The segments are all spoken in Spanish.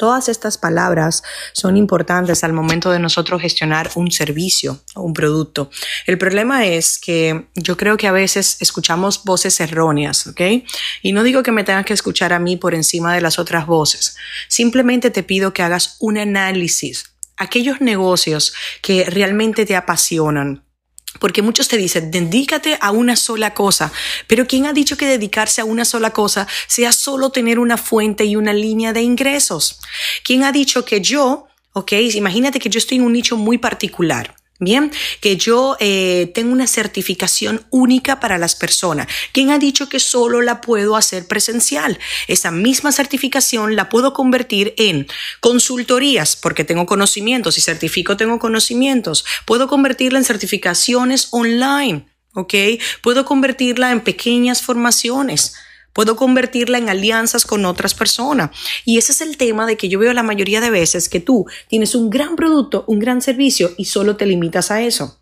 Todas estas palabras son importantes al momento de nosotros gestionar un servicio o un producto. El problema es que yo creo que a veces escuchamos voces erróneas, ¿ok? Y no digo que me tengas que escuchar a mí por encima de las otras voces. Simplemente te pido que hagas un análisis. Aquellos negocios que realmente te apasionan, porque muchos te dicen, dedícate a una sola cosa, pero ¿quién ha dicho que dedicarse a una sola cosa sea solo tener una fuente y una línea de ingresos? ¿Quién ha dicho que yo, ok, imagínate que yo estoy en un nicho muy particular, Bien, que yo eh, tengo una certificación única para las personas. ¿Quién ha dicho que solo la puedo hacer presencial? Esa misma certificación la puedo convertir en consultorías porque tengo conocimientos y certifico tengo conocimientos. Puedo convertirla en certificaciones online. ¿Ok? Puedo convertirla en pequeñas formaciones. Puedo convertirla en alianzas con otras personas. Y ese es el tema de que yo veo la mayoría de veces que tú tienes un gran producto, un gran servicio y solo te limitas a eso.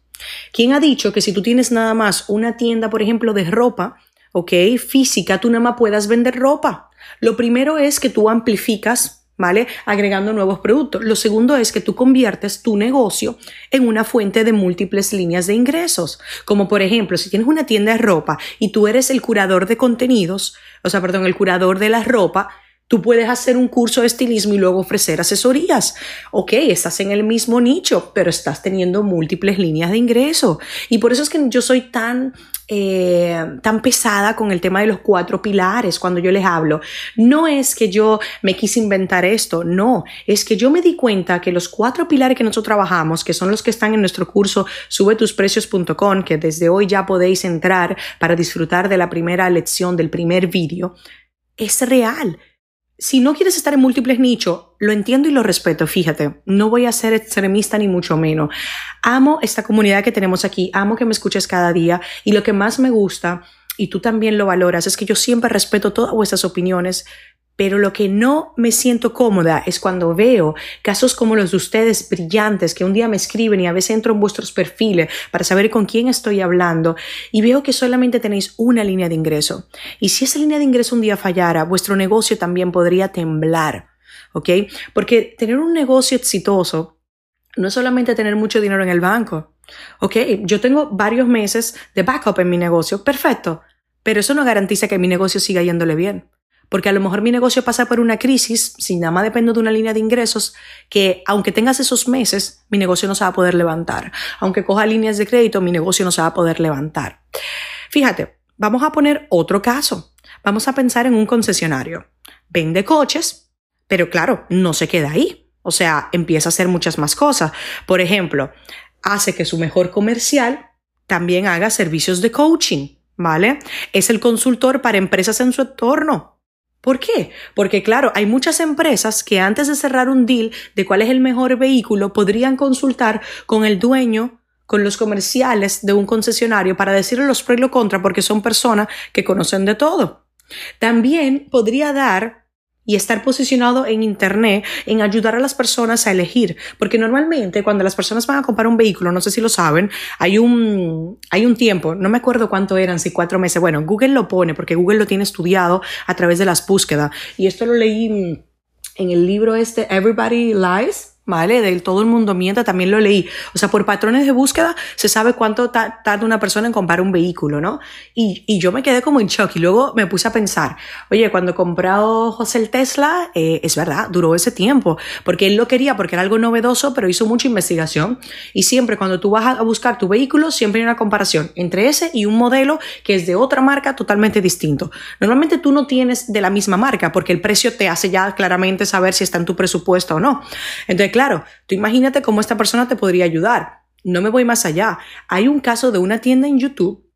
¿Quién ha dicho que si tú tienes nada más una tienda, por ejemplo, de ropa, ok, física, tú nada más puedas vender ropa? Lo primero es que tú amplificas ¿vale? Agregando nuevos productos. Lo segundo es que tú conviertes tu negocio en una fuente de múltiples líneas de ingresos. Como por ejemplo, si tienes una tienda de ropa y tú eres el curador de contenidos, o sea, perdón, el curador de la ropa, Tú puedes hacer un curso de estilismo y luego ofrecer asesorías. Ok, estás en el mismo nicho, pero estás teniendo múltiples líneas de ingreso. Y por eso es que yo soy tan, eh, tan pesada con el tema de los cuatro pilares cuando yo les hablo. No es que yo me quise inventar esto, no, es que yo me di cuenta que los cuatro pilares que nosotros trabajamos, que son los que están en nuestro curso subetusprecios.com, que desde hoy ya podéis entrar para disfrutar de la primera lección del primer vídeo, es real si no quieres estar en múltiples nichos, lo entiendo y lo respeto, fíjate, no voy a ser extremista ni mucho menos. Amo esta comunidad que tenemos aquí, amo que me escuches cada día y lo que más me gusta, y tú también lo valoras, es que yo siempre respeto todas vuestras opiniones, pero lo que no me siento cómoda es cuando veo casos como los de ustedes brillantes que un día me escriben y a veces entro en vuestros perfiles para saber con quién estoy hablando y veo que solamente tenéis una línea de ingreso. Y si esa línea de ingreso un día fallara, vuestro negocio también podría temblar. ¿Ok? Porque tener un negocio exitoso no es solamente tener mucho dinero en el banco. ¿Ok? Yo tengo varios meses de backup en mi negocio. Perfecto. Pero eso no garantiza que mi negocio siga yéndole bien. Porque a lo mejor mi negocio pasa por una crisis, si nada más dependo de una línea de ingresos, que aunque tengas esos meses, mi negocio no se va a poder levantar. Aunque coja líneas de crédito, mi negocio no se va a poder levantar. Fíjate, vamos a poner otro caso. Vamos a pensar en un concesionario. Vende coches, pero claro, no se queda ahí. O sea, empieza a hacer muchas más cosas. Por ejemplo, hace que su mejor comercial también haga servicios de coaching, ¿vale? Es el consultor para empresas en su entorno. ¿Por qué? Porque claro, hay muchas empresas que antes de cerrar un deal de cuál es el mejor vehículo podrían consultar con el dueño, con los comerciales de un concesionario para decirle los pros y los contras porque son personas que conocen de todo. También podría dar y estar posicionado en Internet en ayudar a las personas a elegir. Porque normalmente cuando las personas van a comprar un vehículo, no sé si lo saben, hay un, hay un tiempo, no me acuerdo cuánto eran, si cuatro meses. Bueno, Google lo pone porque Google lo tiene estudiado a través de las búsquedas. Y esto lo leí en el libro este, Everybody Lies ¿vale? Del todo el mundo miente, también lo leí. O sea, por patrones de búsqueda se sabe cuánto tarda una persona en comprar un vehículo, ¿no? Y, y, yo me quedé como en shock y luego me puse a pensar, oye, cuando compró José el Tesla, eh, es verdad, duró ese tiempo, porque él lo quería porque era algo novedoso, pero hizo mucha investigación. Y siempre cuando tú vas a buscar tu vehículo, siempre hay una comparación entre ese y un modelo que es de otra marca totalmente distinto. Normalmente tú no tienes de la misma marca porque el precio te hace ya claramente saber si está en tu presupuesto o no. Entonces, claro, tú imagínate cómo esta persona te podría ayudar. No me voy más allá. Hay un caso de una tienda en YouTube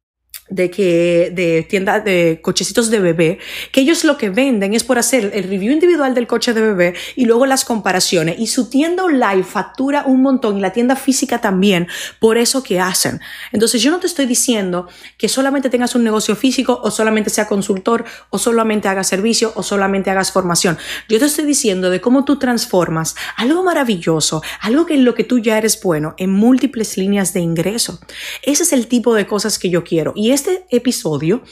de que de tienda de cochecitos de bebé, que ellos lo que venden es por hacer el review individual del coche de bebé y luego las comparaciones y su tienda online factura un montón y la tienda física también por eso que hacen. Entonces yo no te estoy diciendo que solamente tengas un negocio físico o solamente sea consultor o solamente hagas servicio o solamente hagas formación. Yo te estoy diciendo de cómo tú transformas algo maravilloso, algo que en lo que tú ya eres bueno en múltiples líneas de ingreso. Ese es el tipo de cosas que yo quiero este episodio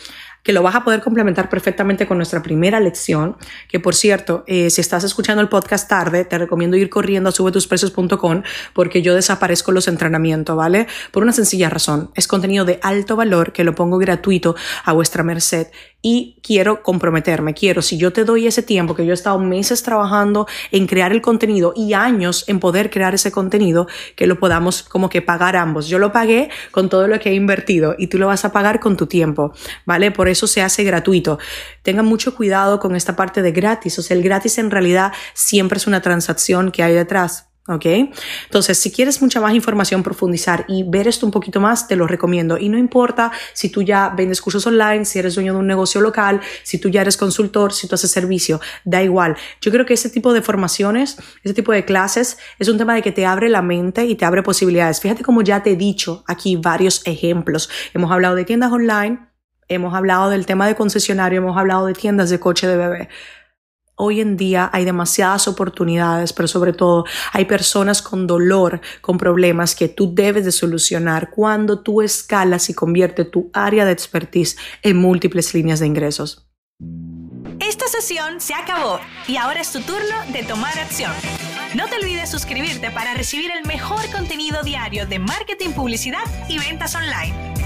que lo vas a poder complementar perfectamente con nuestra primera lección, que por cierto, eh, si estás escuchando el podcast tarde, te recomiendo ir corriendo a subetusprecios.com porque yo desaparezco los entrenamientos, ¿vale? Por una sencilla razón, es contenido de alto valor que lo pongo gratuito a vuestra merced y quiero comprometerme, quiero, si yo te doy ese tiempo que yo he estado meses trabajando en crear el contenido y años en poder crear ese contenido, que lo podamos como que pagar ambos. Yo lo pagué con todo lo que he invertido y tú lo vas a pagar con tu tiempo, ¿vale? Por eso se hace gratuito. Tengan mucho cuidado con esta parte de gratis, o sea, el gratis en realidad siempre es una transacción que hay detrás. ¿Ok? Entonces, si quieres mucha más información, profundizar y ver esto un poquito más, te lo recomiendo. Y no importa si tú ya vendes cursos online, si eres dueño de un negocio local, si tú ya eres consultor, si tú haces servicio, da igual. Yo creo que ese tipo de formaciones, ese tipo de clases, es un tema de que te abre la mente y te abre posibilidades. Fíjate como ya te he dicho aquí varios ejemplos. Hemos hablado de tiendas online, hemos hablado del tema de concesionario, hemos hablado de tiendas de coche de bebé hoy en día hay demasiadas oportunidades, pero sobre todo hay personas con dolor, con problemas que tú debes de solucionar cuando tú escalas y convierte tu área de expertise en múltiples líneas de ingresos. Esta sesión se acabó y ahora es tu turno de tomar acción. No te olvides suscribirte para recibir el mejor contenido diario de marketing, publicidad y ventas online.